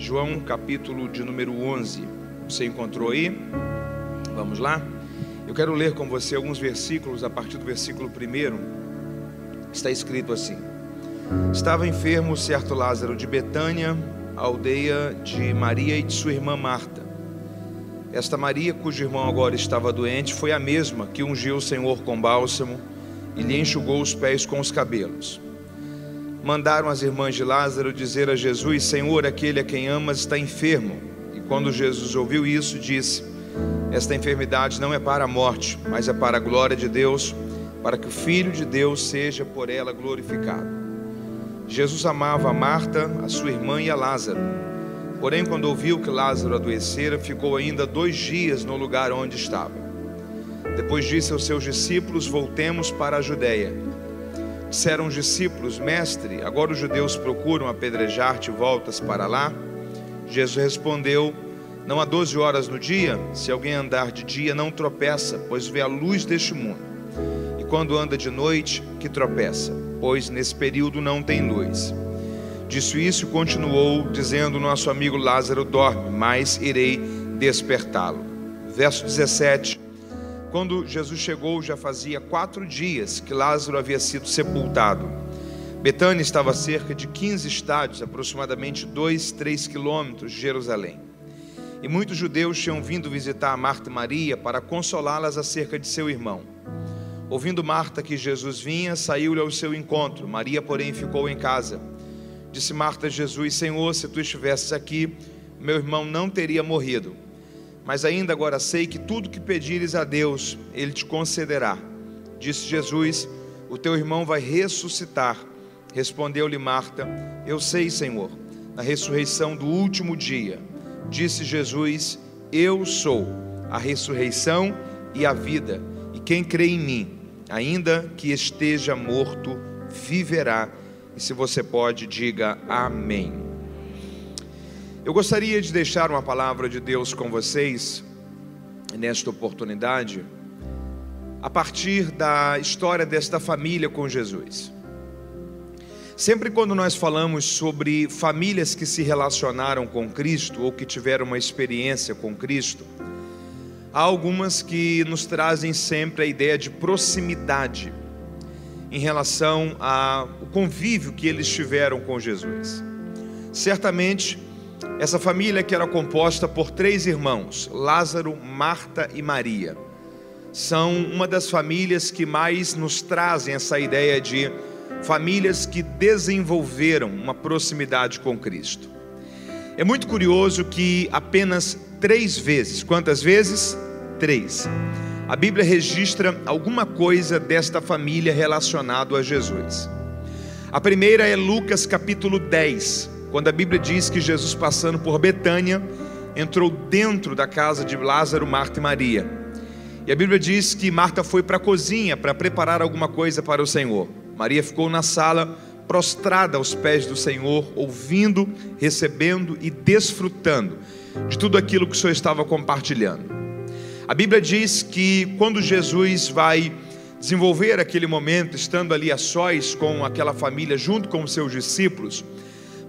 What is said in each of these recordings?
João capítulo de número 11. Você encontrou aí? Vamos lá? Eu quero ler com você alguns versículos, a partir do versículo 1. Está escrito assim: Estava enfermo certo Lázaro de Betânia, aldeia de Maria e de sua irmã Marta. Esta Maria, cujo irmão agora estava doente, foi a mesma que ungiu o Senhor com bálsamo e lhe enxugou os pés com os cabelos. Mandaram as irmãs de Lázaro dizer a Jesus: Senhor, aquele a quem amas está enfermo. E quando Jesus ouviu isso, disse: Esta enfermidade não é para a morte, mas é para a glória de Deus, para que o Filho de Deus seja por ela glorificado. Jesus amava a Marta, a sua irmã e a Lázaro. Porém, quando ouviu que Lázaro adoecera, ficou ainda dois dias no lugar onde estava. Depois disse aos seus discípulos: Voltemos para a Judéia. Disseram os discípulos: Mestre, agora os judeus procuram apedrejar-te, voltas para lá? Jesus respondeu: Não há doze horas no dia? Se alguém andar de dia, não tropeça, pois vê a luz deste mundo. E quando anda de noite, que tropeça, pois nesse período não tem luz. Disse isso e continuou, dizendo: Nosso amigo Lázaro dorme, mas irei despertá-lo. Verso 17. Quando Jesus chegou, já fazia quatro dias que Lázaro havia sido sepultado. Betânia estava a cerca de 15 estádios, aproximadamente 2, 3 quilômetros de Jerusalém. E muitos judeus tinham vindo visitar Marta e Maria para consolá-las acerca de seu irmão. Ouvindo Marta que Jesus vinha, saiu-lhe ao seu encontro. Maria, porém, ficou em casa. Disse Marta a Jesus: Senhor, se tu estivesses aqui, meu irmão não teria morrido. Mas ainda agora sei que tudo que pedires a Deus, Ele te concederá. Disse Jesus: O teu irmão vai ressuscitar. Respondeu-lhe Marta: Eu sei, Senhor, na ressurreição do último dia. Disse Jesus: Eu sou a ressurreição e a vida. E quem crê em mim, ainda que esteja morto, viverá e se você pode, diga amém. Eu gostaria de deixar uma palavra de Deus com vocês nesta oportunidade, a partir da história desta família com Jesus. Sempre quando nós falamos sobre famílias que se relacionaram com Cristo ou que tiveram uma experiência com Cristo, há algumas que nos trazem sempre a ideia de proximidade em relação ao convívio que eles tiveram com Jesus. Certamente, essa família que era composta por três irmãos, Lázaro, Marta e Maria, são uma das famílias que mais nos trazem essa ideia de famílias que desenvolveram uma proximidade com Cristo. É muito curioso que apenas três vezes, quantas vezes? Três a Bíblia registra alguma coisa desta família relacionado a Jesus. A primeira é Lucas capítulo 10, quando a Bíblia diz que Jesus passando por Betânia entrou dentro da casa de Lázaro, Marta e Maria. E a Bíblia diz que Marta foi para a cozinha para preparar alguma coisa para o Senhor. Maria ficou na sala prostrada aos pés do Senhor, ouvindo, recebendo e desfrutando de tudo aquilo que o Senhor estava compartilhando. A Bíblia diz que quando Jesus vai desenvolver aquele momento, estando ali a sós com aquela família, junto com os seus discípulos,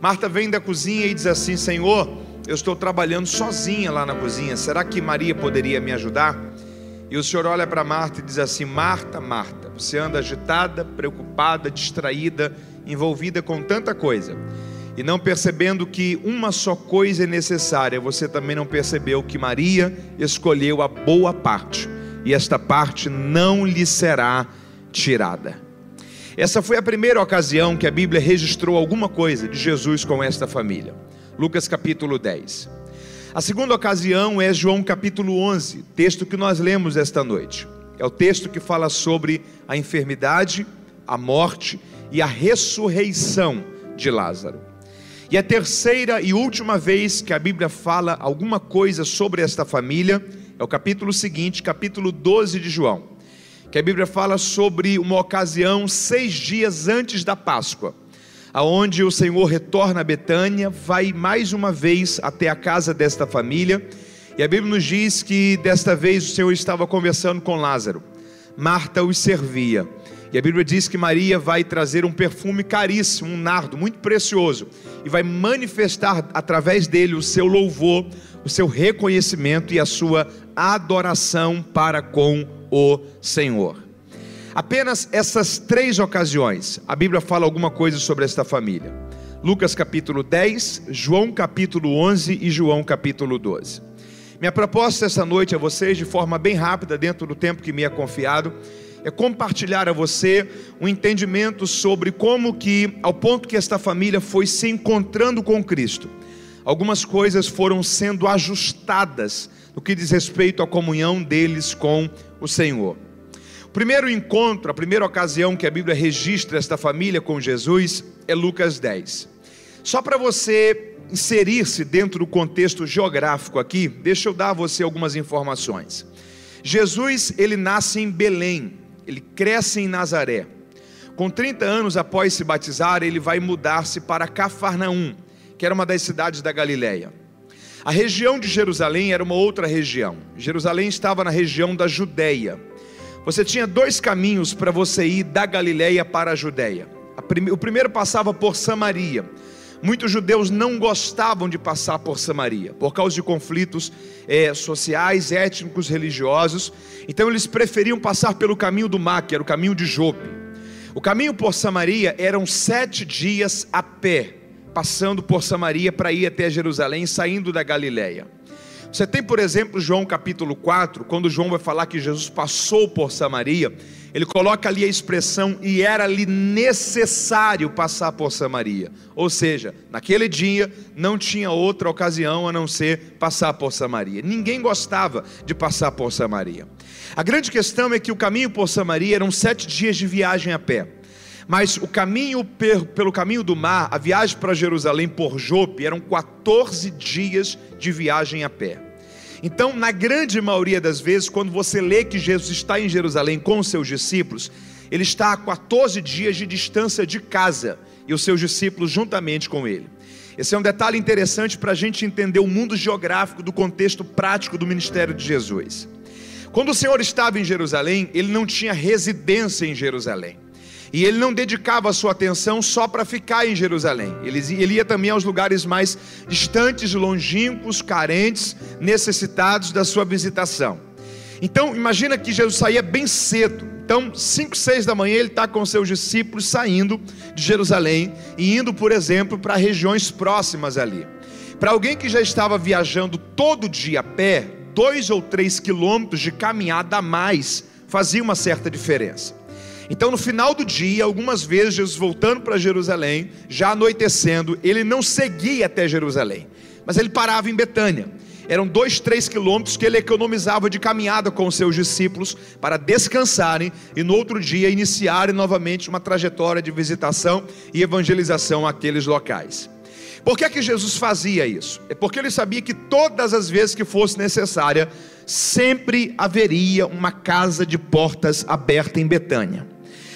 Marta vem da cozinha e diz assim: Senhor, eu estou trabalhando sozinha lá na cozinha, será que Maria poderia me ajudar? E o Senhor olha para Marta e diz assim: Marta, Marta, você anda agitada, preocupada, distraída, envolvida com tanta coisa e não percebendo que uma só coisa é necessária, você também não percebeu que Maria escolheu a boa parte, e esta parte não lhe será tirada. Essa foi a primeira ocasião que a Bíblia registrou alguma coisa de Jesus com esta família. Lucas capítulo 10. A segunda ocasião é João capítulo 11, texto que nós lemos esta noite. É o texto que fala sobre a enfermidade, a morte e a ressurreição de Lázaro. E a terceira e última vez que a Bíblia fala alguma coisa sobre esta família é o capítulo seguinte, capítulo 12 de João, que a Bíblia fala sobre uma ocasião seis dias antes da Páscoa, aonde o Senhor retorna a Betânia, vai mais uma vez até a casa desta família, e a Bíblia nos diz que desta vez o Senhor estava conversando com Lázaro. Marta os servia E a Bíblia diz que Maria vai trazer um perfume caríssimo, um nardo muito precioso, e vai manifestar através dele o seu louvor, o seu reconhecimento e a sua adoração para com o Senhor. Apenas essas três ocasiões, a Bíblia fala alguma coisa sobre esta família. Lucas capítulo 10, João capítulo 11 e João capítulo 12. Minha proposta essa noite a vocês, de forma bem rápida, dentro do tempo que me é confiado, é compartilhar a você um entendimento sobre como que, ao ponto que esta família foi se encontrando com Cristo, algumas coisas foram sendo ajustadas no que diz respeito à comunhão deles com o Senhor. O primeiro encontro, a primeira ocasião que a Bíblia registra esta família com Jesus é Lucas 10. Só para você inserir-se dentro do contexto geográfico aqui, deixa eu dar a você algumas informações. Jesus, ele nasce em Belém, ele cresce em Nazaré. Com 30 anos após se batizar, ele vai mudar-se para Cafarnaum, que era uma das cidades da Galileia. A região de Jerusalém era uma outra região. Jerusalém estava na região da Judéia. Você tinha dois caminhos para você ir da Galileia para a Judéia. O primeiro passava por Samaria. Muitos judeus não gostavam de passar por Samaria, por causa de conflitos é, sociais, étnicos, religiosos. Então eles preferiam passar pelo caminho do mar, que era o caminho de Jope. O caminho por Samaria eram sete dias a pé, passando por Samaria para ir até Jerusalém, saindo da Galileia. Você tem, por exemplo, João capítulo 4, quando João vai falar que Jesus passou por Samaria, ele coloca ali a expressão e era-lhe necessário passar por Samaria. Ou seja, naquele dia não tinha outra ocasião a não ser passar por Samaria. Ninguém gostava de passar por Samaria. A grande questão é que o caminho por Samaria eram sete dias de viagem a pé. Mas o caminho pelo caminho do mar, a viagem para Jerusalém por Jope, eram 14 dias de viagem a pé. Então, na grande maioria das vezes, quando você lê que Jesus está em Jerusalém com os seus discípulos, ele está a 14 dias de distância de casa e os seus discípulos juntamente com ele. Esse é um detalhe interessante para a gente entender o mundo geográfico do contexto prático do ministério de Jesus. Quando o Senhor estava em Jerusalém, ele não tinha residência em Jerusalém. E ele não dedicava a sua atenção só para ficar em Jerusalém. Ele, ia também aos lugares mais distantes, longínquos, carentes, necessitados da sua visitação. Então, imagina que Jesus saía bem cedo. Então, 5, 6 da manhã, ele está com seus discípulos saindo de Jerusalém e indo, por exemplo, para regiões próximas ali. Para alguém que já estava viajando todo dia a pé, dois ou três quilômetros de caminhada a mais fazia uma certa diferença. Então, no final do dia, algumas vezes, Jesus voltando para Jerusalém, já anoitecendo, ele não seguia até Jerusalém, mas ele parava em Betânia. Eram dois, três quilômetros que ele economizava de caminhada com os seus discípulos para descansarem e no outro dia iniciarem novamente uma trajetória de visitação e evangelização àqueles locais. Por que, é que Jesus fazia isso? É porque ele sabia que todas as vezes que fosse necessária, sempre haveria uma casa de portas aberta em Betânia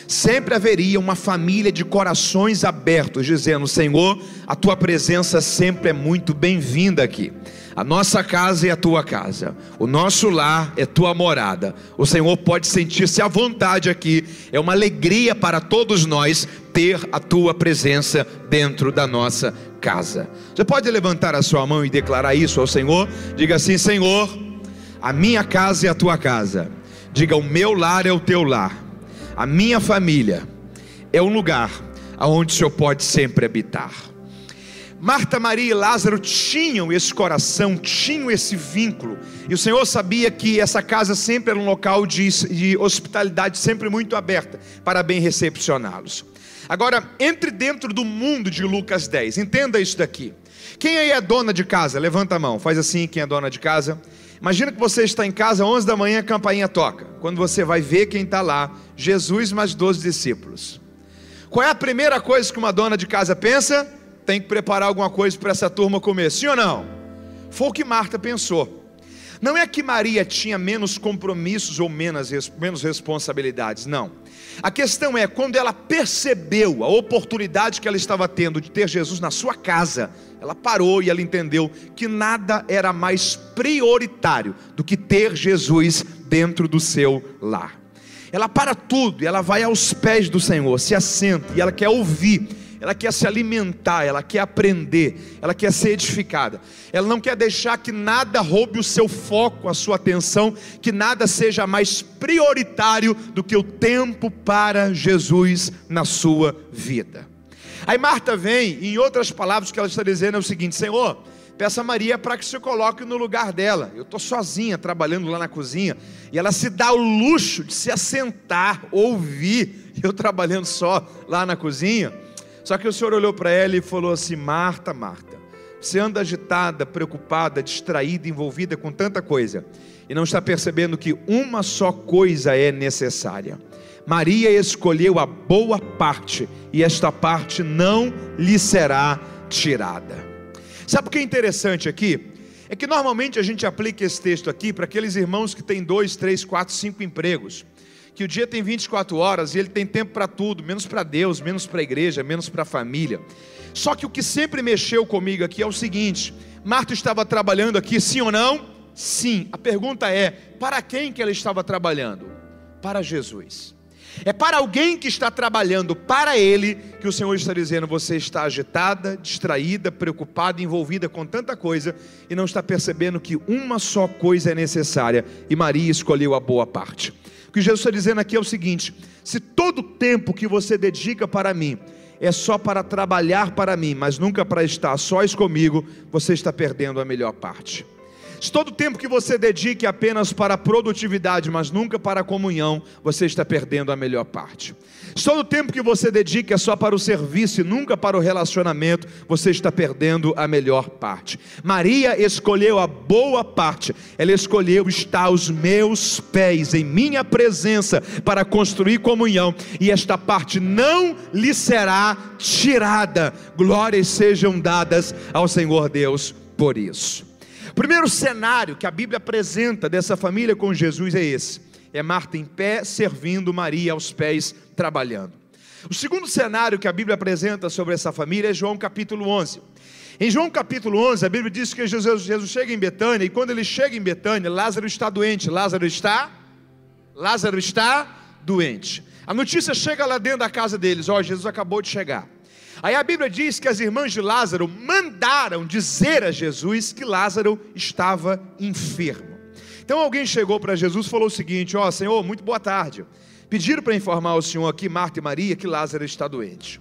sempre haveria uma família de corações abertos, dizendo: Senhor, a tua presença sempre é muito bem-vinda aqui. A nossa casa é a tua casa, o nosso lar é tua morada. O Senhor pode sentir-se à vontade aqui, é uma alegria para todos nós ter a tua presença dentro da nossa casa. Você pode levantar a sua mão e declarar isso ao Senhor? Diga assim: Senhor, a minha casa é a tua casa. Diga: o meu lar é o teu lar a minha família é um lugar aonde o Senhor pode sempre habitar. Marta, Maria e Lázaro tinham esse coração, tinham esse vínculo, e o Senhor sabia que essa casa sempre era um local de, de hospitalidade, sempre muito aberta, para bem recepcioná-los. Agora, entre dentro do mundo de Lucas 10, entenda isso daqui. Quem aí é dona de casa? Levanta a mão, faz assim, quem é dona de casa. Imagina que você está em casa, 11 da manhã, a campainha toca. Quando você vai ver quem está lá, Jesus mais 12 discípulos. Qual é a primeira coisa que uma dona de casa pensa? Tem que preparar alguma coisa para essa turma comer, sim ou não? Foi o que Marta pensou. Não é que Maria tinha menos compromissos ou menos, menos responsabilidades, não. A questão é, quando ela percebeu a oportunidade que ela estava tendo de ter Jesus na sua casa, ela parou e ela entendeu que nada era mais prioritário do que ter Jesus dentro do seu lar. ela para tudo e ela vai aos pés do Senhor, se assenta e ela quer ouvir ela quer se alimentar, ela quer aprender, ela quer ser edificada. Ela não quer deixar que nada roube o seu foco, a sua atenção, que nada seja mais prioritário do que o tempo para Jesus na sua vida. Aí Marta vem, e em outras palavras, o que ela está dizendo é o seguinte: Senhor, peça a Maria para que se coloque no lugar dela. Eu estou sozinha trabalhando lá na cozinha, e ela se dá o luxo de se assentar, ouvir, eu trabalhando só lá na cozinha. Só que o Senhor olhou para ela e falou assim: Marta, Marta, você anda agitada, preocupada, distraída, envolvida com tanta coisa, e não está percebendo que uma só coisa é necessária. Maria escolheu a boa parte, e esta parte não lhe será tirada. Sabe o que é interessante aqui? É que normalmente a gente aplica esse texto aqui para aqueles irmãos que têm dois, três, quatro, cinco empregos que o dia tem 24 horas e ele tem tempo para tudo, menos para Deus, menos para a igreja, menos para a família. Só que o que sempre mexeu comigo aqui é o seguinte: Marta estava trabalhando aqui, sim ou não? Sim. A pergunta é: para quem que ela estava trabalhando? Para Jesus. É para alguém que está trabalhando para Ele que o Senhor está dizendo: você está agitada, distraída, preocupada, envolvida com tanta coisa e não está percebendo que uma só coisa é necessária e Maria escolheu a boa parte que Jesus está dizendo aqui é o seguinte: se todo o tempo que você dedica para mim é só para trabalhar para mim, mas nunca para estar sós comigo, você está perdendo a melhor parte. Se todo o tempo que você dedique apenas para a produtividade, mas nunca para a comunhão, você está perdendo a melhor parte. Todo tempo que você dedique é só para o serviço e nunca para o relacionamento, você está perdendo a melhor parte. Maria escolheu a boa parte, ela escolheu estar aos meus pés, em minha presença, para construir comunhão, e esta parte não lhe será tirada. Glórias sejam dadas ao Senhor Deus por isso. Primeiro cenário que a Bíblia apresenta dessa família com Jesus é esse: é Marta em pé, servindo Maria aos pés, trabalhando. O segundo cenário que a Bíblia apresenta sobre essa família é João capítulo 11. Em João capítulo 11, a Bíblia diz que Jesus, Jesus chega em Betânia, e quando ele chega em Betânia, Lázaro está doente. Lázaro está? Lázaro está doente. A notícia chega lá dentro da casa deles: Ó, oh, Jesus acabou de chegar. Aí a Bíblia diz que as irmãs de Lázaro mandaram dizer a Jesus que Lázaro estava enfermo. Então alguém chegou para Jesus e falou o seguinte: Ó oh, Senhor, muito boa tarde. Pediram para informar o Senhor aqui, Marta e Maria, que Lázaro está doente.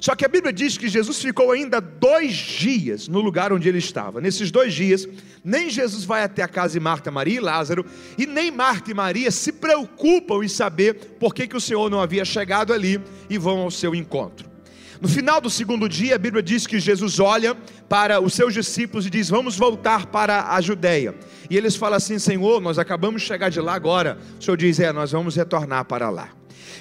Só que a Bíblia diz que Jesus ficou ainda dois dias no lugar onde ele estava. Nesses dois dias, nem Jesus vai até a casa de Marta, Maria e Lázaro, e nem Marta e Maria se preocupam em saber por que, que o Senhor não havia chegado ali e vão ao seu encontro. No final do segundo dia, a Bíblia diz que Jesus olha para os seus discípulos e diz: Vamos voltar para a Judéia. E eles falam assim: Senhor, nós acabamos de chegar de lá agora. O Senhor diz: É, nós vamos retornar para lá.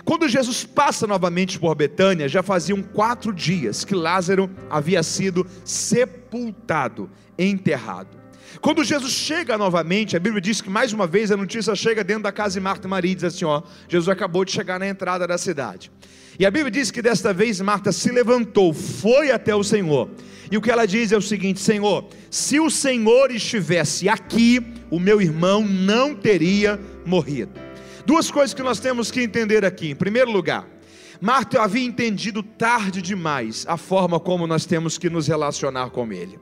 Quando Jesus passa novamente por Betânia, já faziam quatro dias que Lázaro havia sido sepultado, enterrado. Quando Jesus chega novamente, a Bíblia diz que mais uma vez a notícia chega dentro da casa de Marta e Maria e diz assim: ó, Jesus acabou de chegar na entrada da cidade. E a Bíblia diz que desta vez Marta se levantou, foi até o Senhor. E o que ela diz é o seguinte: Senhor, se o Senhor estivesse aqui, o meu irmão não teria morrido. Duas coisas que nós temos que entender aqui. Em primeiro lugar, Marta havia entendido tarde demais a forma como nós temos que nos relacionar com Ele.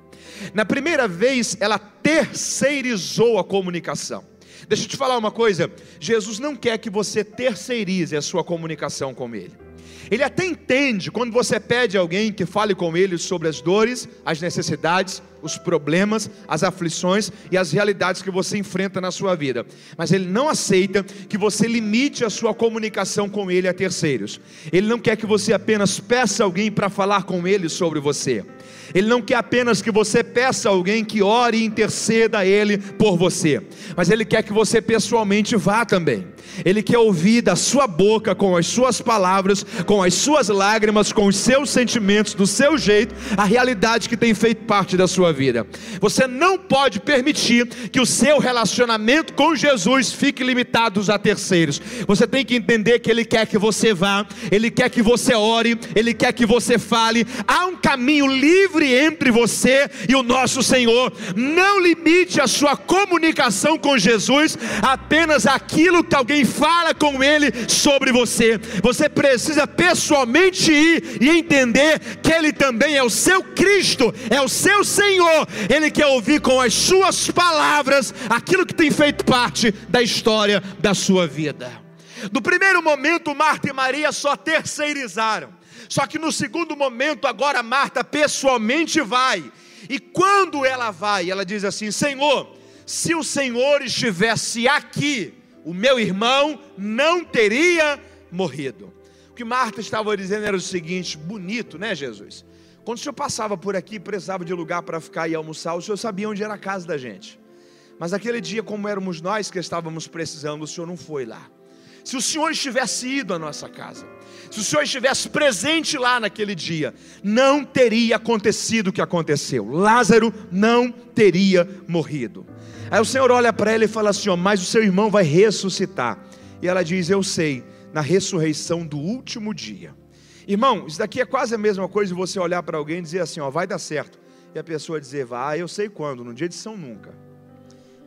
Na primeira vez, ela terceirizou a comunicação. Deixa eu te falar uma coisa: Jesus não quer que você terceirize a sua comunicação com Ele. Ele até entende quando você pede a alguém que fale com ele sobre as dores, as necessidades, os problemas, as aflições e as realidades que você enfrenta na sua vida. Mas ele não aceita que você limite a sua comunicação com ele a terceiros. Ele não quer que você apenas peça alguém para falar com ele sobre você. Ele não quer apenas que você peça a alguém que ore e interceda a Ele por você, mas Ele quer que você pessoalmente vá também. Ele quer ouvir da sua boca, com as suas palavras, com as suas lágrimas, com os seus sentimentos, do seu jeito, a realidade que tem feito parte da sua vida. Você não pode permitir que o seu relacionamento com Jesus fique limitado a terceiros. Você tem que entender que Ele quer que você vá, Ele quer que você ore, Ele quer que você fale. Há um caminho livre entre você e o nosso Senhor. Não limite a sua comunicação com Jesus apenas aquilo que alguém fala com Ele sobre você. Você precisa pessoalmente ir e entender que Ele também é o seu Cristo, é o seu Senhor. Ele quer ouvir com as suas palavras aquilo que tem feito parte da história da sua vida. No primeiro momento, Marta e Maria só terceirizaram. Só que no segundo momento, agora Marta pessoalmente vai. E quando ela vai, ela diz assim: Senhor, se o Senhor estivesse aqui, o meu irmão não teria morrido. O que Marta estava dizendo era o seguinte: bonito, né, Jesus? Quando o senhor passava por aqui, precisava de lugar para ficar e almoçar, o senhor sabia onde era a casa da gente. Mas aquele dia, como éramos nós que estávamos precisando, o senhor não foi lá. Se o senhor estivesse ido à nossa casa, se o senhor estivesse presente lá naquele dia, não teria acontecido o que aconteceu. Lázaro não teria morrido. Aí o senhor olha para ela e fala assim: ó, mas o seu irmão vai ressuscitar. E ela diz: Eu sei, na ressurreição do último dia. Irmão, isso daqui é quase a mesma coisa de você olhar para alguém e dizer assim: ó, vai dar certo. E a pessoa dizer, vai, eu sei quando, no dia de São Nunca.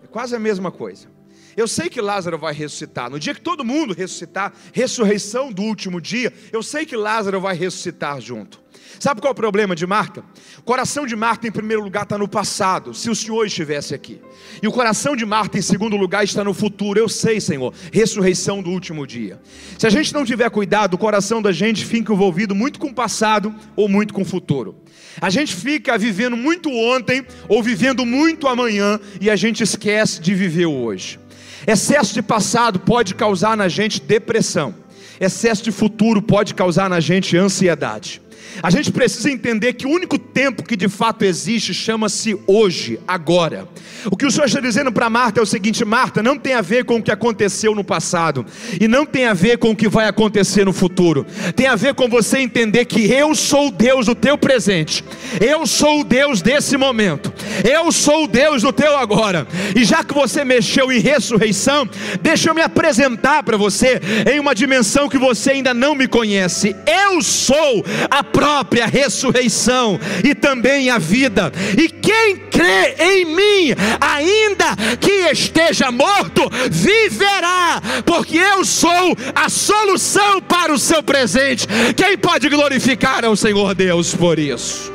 É quase a mesma coisa. Eu sei que Lázaro vai ressuscitar. No dia que todo mundo ressuscitar, ressurreição do último dia, eu sei que Lázaro vai ressuscitar junto. Sabe qual é o problema de Marta? O coração de Marta, em primeiro lugar, está no passado, se o Senhor estivesse aqui. E o coração de Marta, em segundo lugar, está no futuro. Eu sei, Senhor, ressurreição do último dia. Se a gente não tiver cuidado, o coração da gente fica envolvido muito com o passado ou muito com o futuro. A gente fica vivendo muito ontem ou vivendo muito amanhã e a gente esquece de viver hoje. Excesso de passado pode causar na gente depressão. Excesso de futuro pode causar na gente ansiedade. A gente precisa entender que o único tempo que de fato existe chama-se hoje, agora. O que o Senhor está dizendo para Marta é o seguinte: Marta, não tem a ver com o que aconteceu no passado, e não tem a ver com o que vai acontecer no futuro, tem a ver com você entender que eu sou o Deus do teu presente, eu sou o Deus desse momento, eu sou o Deus do teu agora, e já que você mexeu em ressurreição, deixa eu me apresentar para você em uma dimensão que você ainda não me conhece, eu sou a própria ressurreição e também a vida, e quem crê em mim, ainda que esteja morto, viverá, porque eu sou a solução para o seu presente. Quem pode glorificar ao Senhor Deus por isso?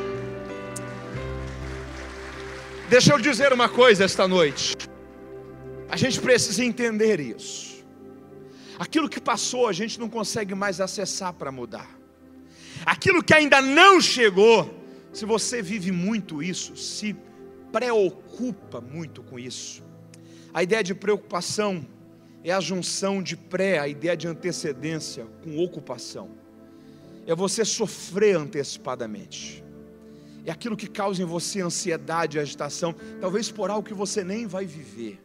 Deixa eu dizer uma coisa esta noite. A gente precisa entender isso. Aquilo que passou, a gente não consegue mais acessar para mudar. Aquilo que ainda não chegou, se você vive muito isso, se preocupa muito com isso. A ideia de preocupação é a junção de pré, a ideia de antecedência com ocupação. É você sofrer antecipadamente. É aquilo que causa em você ansiedade agitação, talvez por algo que você nem vai viver.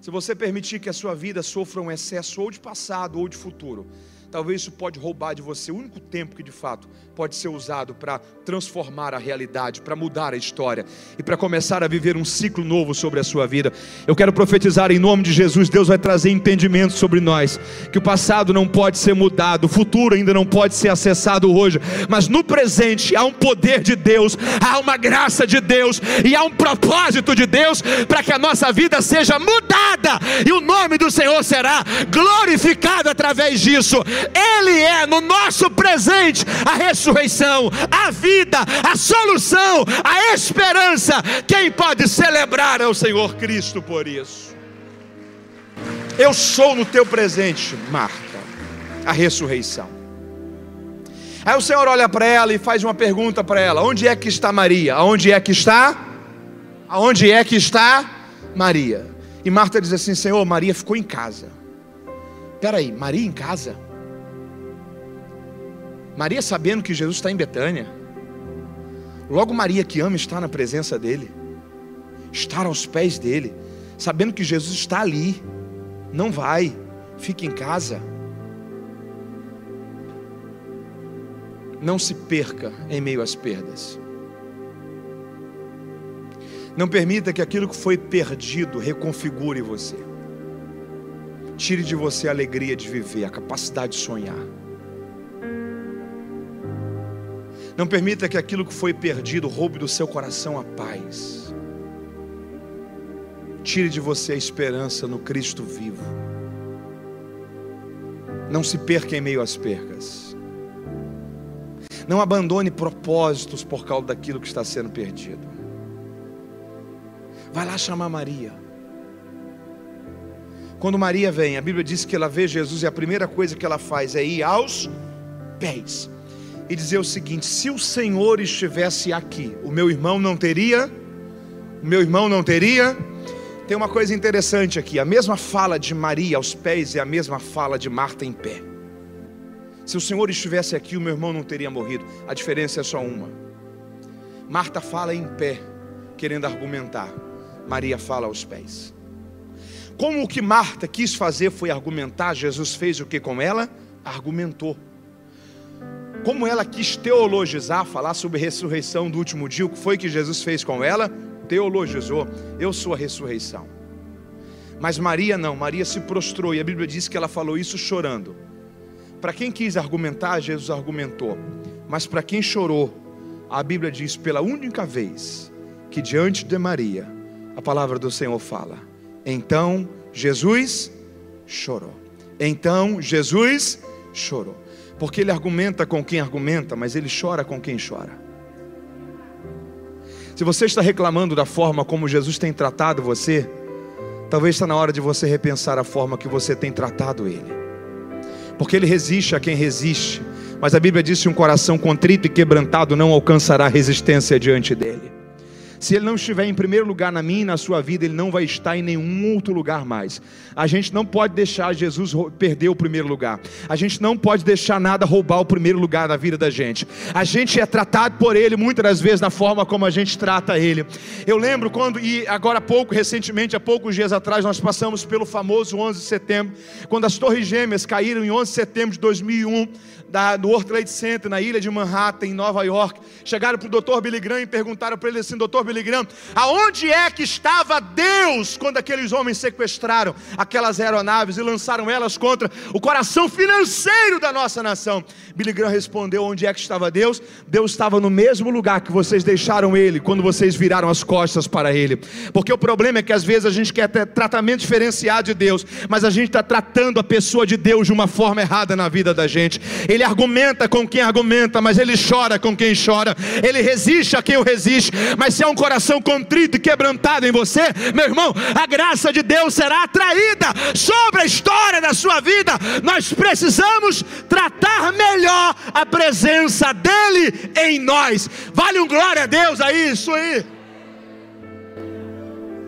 Se você permitir que a sua vida sofra um excesso ou de passado ou de futuro, talvez isso pode roubar de você o único tempo que de fato pode ser usado para transformar a realidade, para mudar a história e para começar a viver um ciclo novo sobre a sua vida. Eu quero profetizar em nome de Jesus, Deus vai trazer entendimento sobre nós, que o passado não pode ser mudado, o futuro ainda não pode ser acessado hoje, mas no presente há um poder de Deus, há uma graça de Deus e há um propósito de Deus para que a nossa vida seja mudada e o nome do Senhor será glorificado através disso. Ele é no nosso presente a ressurreição, a vida, a solução, a esperança. Quem pode celebrar é o Senhor Cristo por isso. Eu sou no teu presente, Marta, a ressurreição. Aí o Senhor olha para ela e faz uma pergunta para ela: Onde é que está Maria? Aonde é que está? Aonde é que está Maria? E Marta diz assim: Senhor, Maria ficou em casa. Peraí, Maria em casa? Maria sabendo que Jesus está em Betânia. Logo Maria que ama estar na presença dele, estar aos pés dele, sabendo que Jesus está ali. Não vai, fique em casa. Não se perca em meio às perdas. Não permita que aquilo que foi perdido reconfigure você. Tire de você a alegria de viver, a capacidade de sonhar. Não permita que aquilo que foi perdido roube do seu coração a paz. Tire de você a esperança no Cristo vivo. Não se perca em meio às percas. Não abandone propósitos por causa daquilo que está sendo perdido. Vai lá chamar Maria. Quando Maria vem, a Bíblia diz que ela vê Jesus e a primeira coisa que ela faz é ir aos pés e dizer o seguinte: se o Senhor estivesse aqui, o meu irmão não teria, o meu irmão não teria. Tem uma coisa interessante aqui: a mesma fala de Maria aos pés é a mesma fala de Marta em pé. Se o Senhor estivesse aqui, o meu irmão não teria morrido. A diferença é só uma. Marta fala em pé, querendo argumentar. Maria fala aos pés. Como o que Marta quis fazer foi argumentar, Jesus fez o que com ela? Argumentou. Como ela quis teologizar, falar sobre ressurreição do último dia, o que foi que Jesus fez com ela? Teologizou. Eu sou a ressurreição. Mas Maria não, Maria se prostrou e a Bíblia diz que ela falou isso chorando. Para quem quis argumentar, Jesus argumentou. Mas para quem chorou, a Bíblia diz pela única vez que diante de Maria, a palavra do Senhor fala. Então Jesus chorou. Então Jesus chorou. Porque ele argumenta com quem argumenta, mas ele chora com quem chora. Se você está reclamando da forma como Jesus tem tratado você, talvez está na hora de você repensar a forma que você tem tratado ele. Porque ele resiste a quem resiste, mas a Bíblia diz que um coração contrito e quebrantado não alcançará resistência diante dele. Se ele não estiver em primeiro lugar na minha e na sua vida, ele não vai estar em nenhum outro lugar mais. A gente não pode deixar Jesus perder o primeiro lugar. A gente não pode deixar nada roubar o primeiro lugar na vida da gente. A gente é tratado por ele muitas das vezes na forma como a gente trata ele. Eu lembro quando, e agora há pouco, recentemente, há poucos dias atrás, nós passamos pelo famoso 11 de setembro, quando as Torres Gêmeas caíram em 11 de setembro de 2001 da, do World Trade Center, na ilha de Manhattan, em Nova York. Chegaram para o Dr. Billy Graham e perguntaram para ele assim: Dr. Billy Graham, aonde é que estava Deus quando aqueles homens sequestraram aquelas aeronaves e lançaram elas contra o coração financeiro da nossa nação? Billy Graham respondeu: onde é que estava Deus? Deus estava no mesmo lugar que vocês deixaram ele quando vocês viraram as costas para ele. Porque o problema é que às vezes a gente quer ter tratamento diferenciado de Deus, mas a gente está tratando a pessoa de Deus de uma forma errada na vida da gente. Ele ele argumenta com quem argumenta, mas ele chora com quem chora. Ele resiste a quem o resiste. Mas se há um coração contrito e quebrantado em você, meu irmão, a graça de Deus será atraída sobre a história da sua vida. Nós precisamos tratar melhor a presença dele em nós. Vale um glória a Deus a isso aí.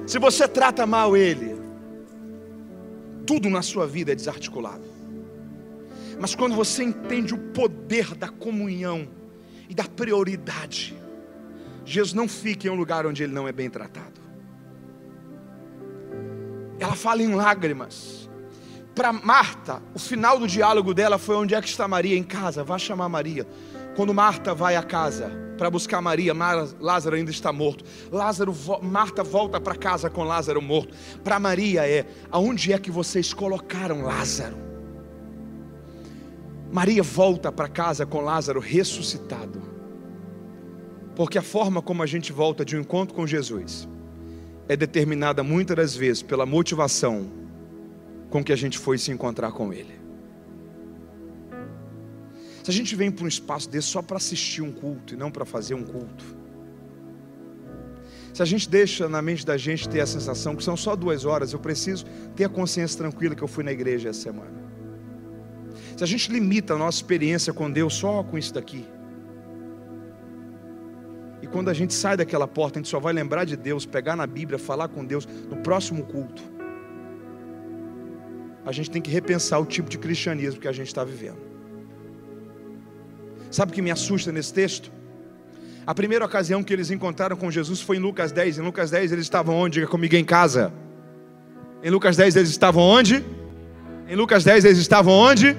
Se você trata mal ele, tudo na sua vida é desarticulado. Mas quando você entende o poder da comunhão e da prioridade, Jesus não fica em um lugar onde ele não é bem tratado. Ela fala em lágrimas. Para Marta, o final do diálogo dela foi onde é que está Maria? Em casa, vá chamar Maria. Quando Marta vai à casa para buscar Maria, Lázaro ainda está morto. Lázaro, Marta volta para casa com Lázaro morto. Para Maria é: aonde é que vocês colocaram Lázaro? Maria volta para casa com Lázaro ressuscitado. Porque a forma como a gente volta de um encontro com Jesus é determinada muitas das vezes pela motivação com que a gente foi se encontrar com Ele. Se a gente vem para um espaço desse só para assistir um culto e não para fazer um culto, se a gente deixa na mente da gente ter a sensação que são só duas horas, eu preciso ter a consciência tranquila que eu fui na igreja essa semana. Se a gente limita a nossa experiência com Deus só com isso daqui, e quando a gente sai daquela porta, a gente só vai lembrar de Deus, pegar na Bíblia, falar com Deus no próximo culto. A gente tem que repensar o tipo de cristianismo que a gente está vivendo. Sabe o que me assusta nesse texto? A primeira ocasião que eles encontraram com Jesus foi em Lucas 10. Em Lucas 10 eles estavam onde? Diga comigo em casa. Em Lucas 10 eles estavam onde? Em Lucas 10 eles estavam onde?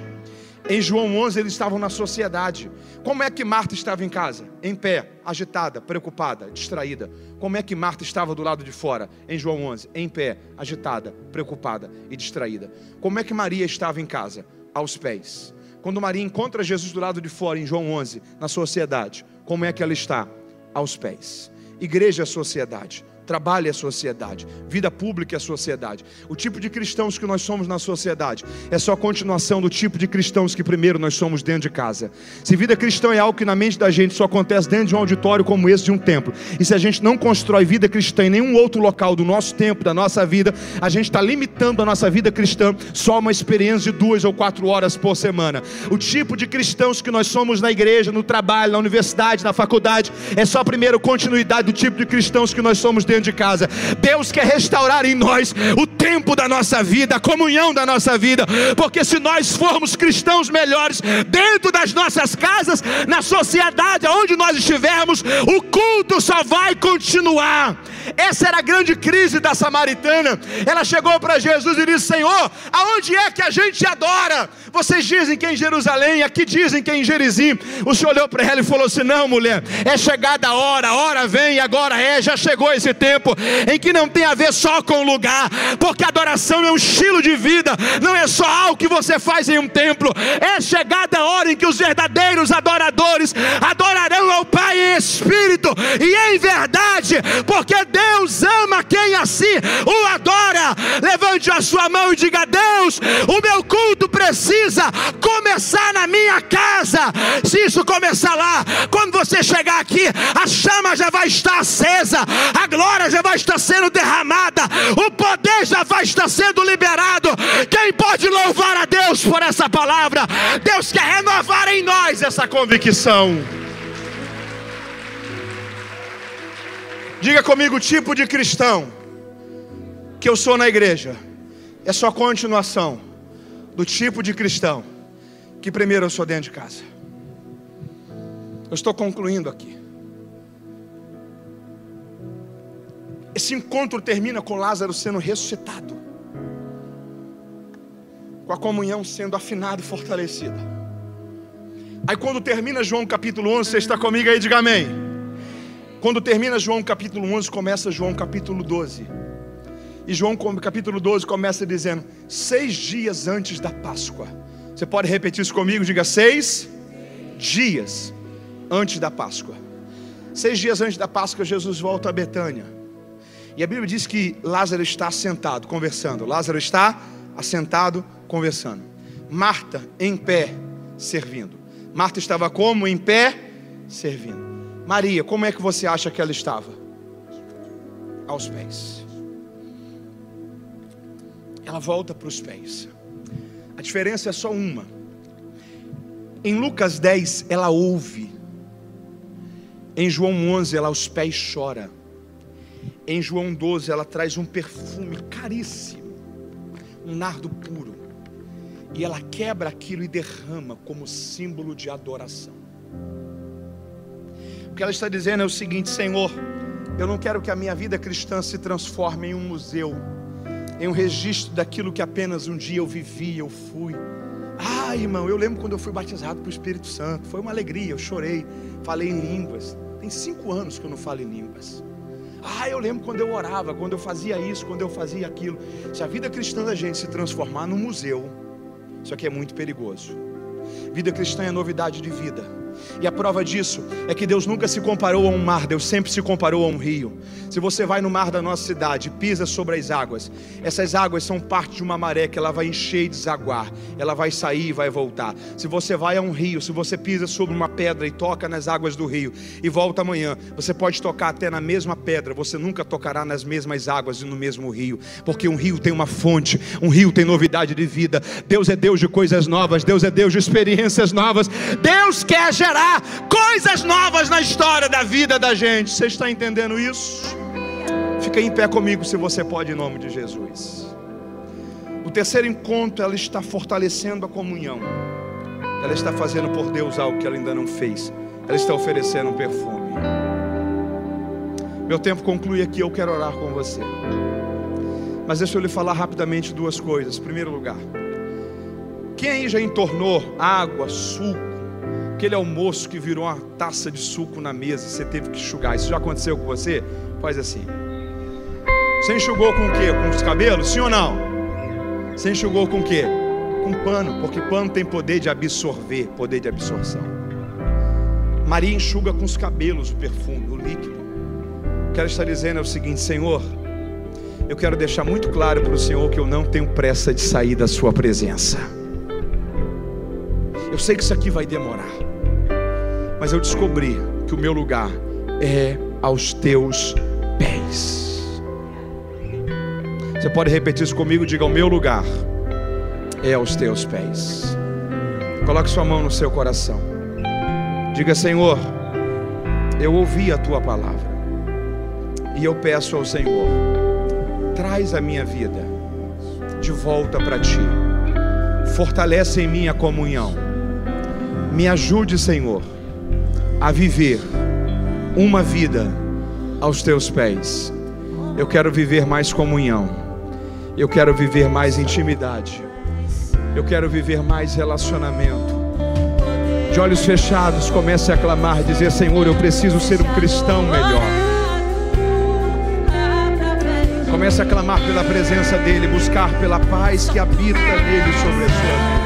Em João 11 eles estavam na sociedade. Como é que Marta estava em casa? Em pé, agitada, preocupada, distraída. Como é que Marta estava do lado de fora? Em João 11, em pé, agitada, preocupada e distraída. Como é que Maria estava em casa? Aos pés. Quando Maria encontra Jesus do lado de fora em João 11, na sociedade, como é que ela está? Aos pés. Igreja é sociedade. Trabalho é sociedade, vida pública é sociedade. O tipo de cristãos que nós somos na sociedade é só continuação do tipo de cristãos que primeiro nós somos dentro de casa. Se vida cristã é algo que na mente da gente só acontece dentro de um auditório como esse de um templo, e se a gente não constrói vida cristã em nenhum outro local do nosso tempo, da nossa vida, a gente está limitando a nossa vida cristã só a uma experiência de duas ou quatro horas por semana. O tipo de cristãos que nós somos na igreja, no trabalho, na universidade, na faculdade, é só primeiro continuidade do tipo de cristãos que nós somos dentro dentro de casa. Deus quer restaurar em nós o tempo da nossa vida, a comunhão da nossa vida, porque se nós formos cristãos melhores dentro das nossas casas, na sociedade, aonde nós estivermos, o culto só vai continuar. Essa era a grande crise da samaritana. Ela chegou para Jesus e disse: Senhor, aonde é que a gente adora? Vocês dizem que é em Jerusalém, aqui dizem que é em Gerizim. O Senhor olhou para ela e falou assim: Não, mulher, é chegada a hora, a hora vem, agora é, já chegou esse tempo em que não tem a ver só com lugar, porque adoração é um estilo de vida, não é só algo que você faz em um templo. É chegada a hora em que os verdadeiros adoradores adorarão ao Pai em espírito e em verdade, porque Deus ama quem assim o adora. Levante a sua mão e diga: Deus, o meu culto precisa começar na minha casa. Se isso começar lá, quando você chegar aqui, a chama já vai estar acesa, a glória já vai estar sendo derramada, o poder já vai estar sendo liberado. Quem pode louvar a Deus por essa palavra? Deus quer renovar em nós essa convicção. Diga comigo o tipo de cristão que eu sou na igreja. É só continuação do tipo de cristão que primeiro eu sou dentro de casa. Eu estou concluindo aqui. Esse encontro termina com Lázaro sendo ressuscitado, com a comunhão sendo afinada e fortalecida. Aí quando termina João capítulo 11, você está comigo aí, diga amém. Quando termina João capítulo 11, começa João capítulo 12. E João capítulo 12 começa dizendo: seis dias antes da Páscoa. Você pode repetir isso comigo? Diga seis dias antes da Páscoa. Seis dias antes da Páscoa, Jesus volta a Betânia. E a Bíblia diz que Lázaro está sentado, conversando. Lázaro está assentado, conversando. Marta em pé, servindo. Marta estava como? Em pé, servindo. Maria, como é que você acha que ela estava? Aos pés. Ela volta para os pés. A diferença é só uma. Em Lucas 10, ela ouve. Em João 11, ela aos pés chora. Em João 12, ela traz um perfume caríssimo, um nardo puro. E ela quebra aquilo e derrama como símbolo de adoração. O que ela está dizendo é o seguinte: Senhor, eu não quero que a minha vida cristã se transforme em um museu, em um registro daquilo que apenas um dia eu vivi, eu fui. Ah, irmão, eu lembro quando eu fui batizado pelo Espírito Santo, foi uma alegria, eu chorei, falei em línguas. Tem cinco anos que eu não falo em línguas. Ah, eu lembro quando eu orava, quando eu fazia isso, quando eu fazia aquilo. Se a vida cristã da gente se transformar num museu, isso aqui é muito perigoso. Vida cristã é novidade de vida. E a prova disso é que Deus nunca se comparou a um mar, Deus sempre se comparou a um rio. Se você vai no mar da nossa cidade, pisa sobre as águas, essas águas são parte de uma maré que ela vai encher e desaguar, ela vai sair e vai voltar. Se você vai a um rio, se você pisa sobre uma pedra e toca nas águas do rio e volta amanhã, você pode tocar até na mesma pedra, você nunca tocará nas mesmas águas e no mesmo rio, porque um rio tem uma fonte, um rio tem novidade de vida. Deus é Deus de coisas novas, Deus é Deus de experiências novas. Deus quer gerar coisas novas na história da vida da gente. Você está entendendo isso? Fica em pé comigo se você pode, em nome de Jesus. O terceiro encontro, ela está fortalecendo a comunhão. Ela está fazendo por Deus algo que ela ainda não fez. Ela está oferecendo um perfume. Meu tempo conclui aqui, eu quero orar com você. Mas deixa eu lhe falar rapidamente duas coisas. Em primeiro lugar, Quem já entornou água, suco, aquele almoço que virou uma taça de suco na mesa você teve que enxugar? Isso já aconteceu com você? Faz assim. Você enxugou com o quê? Com os cabelos? Sim ou não? Você enxugou com o quê? Com pano, porque pano tem poder de absorver, poder de absorção. Maria enxuga com os cabelos o perfume, o líquido. Quero estar dizendo é o seguinte, Senhor, eu quero deixar muito claro para o Senhor que eu não tenho pressa de sair da Sua presença. Eu sei que isso aqui vai demorar, mas eu descobri que o meu lugar é aos teus pés. Você pode repetir isso comigo? Diga: O meu lugar é aos teus pés. Coloque sua mão no seu coração. Diga: Senhor, eu ouvi a tua palavra e eu peço ao Senhor traz a minha vida de volta para ti. Fortalece em mim a comunhão. Me ajude, Senhor, a viver uma vida aos teus pés. Eu quero viver mais comunhão. Eu quero viver mais intimidade. Eu quero viver mais relacionamento. De olhos fechados, comece a clamar, dizer: Senhor, eu preciso ser um cristão melhor. Comece a clamar pela presença dEle, buscar pela paz que habita nele sobre a sua vida.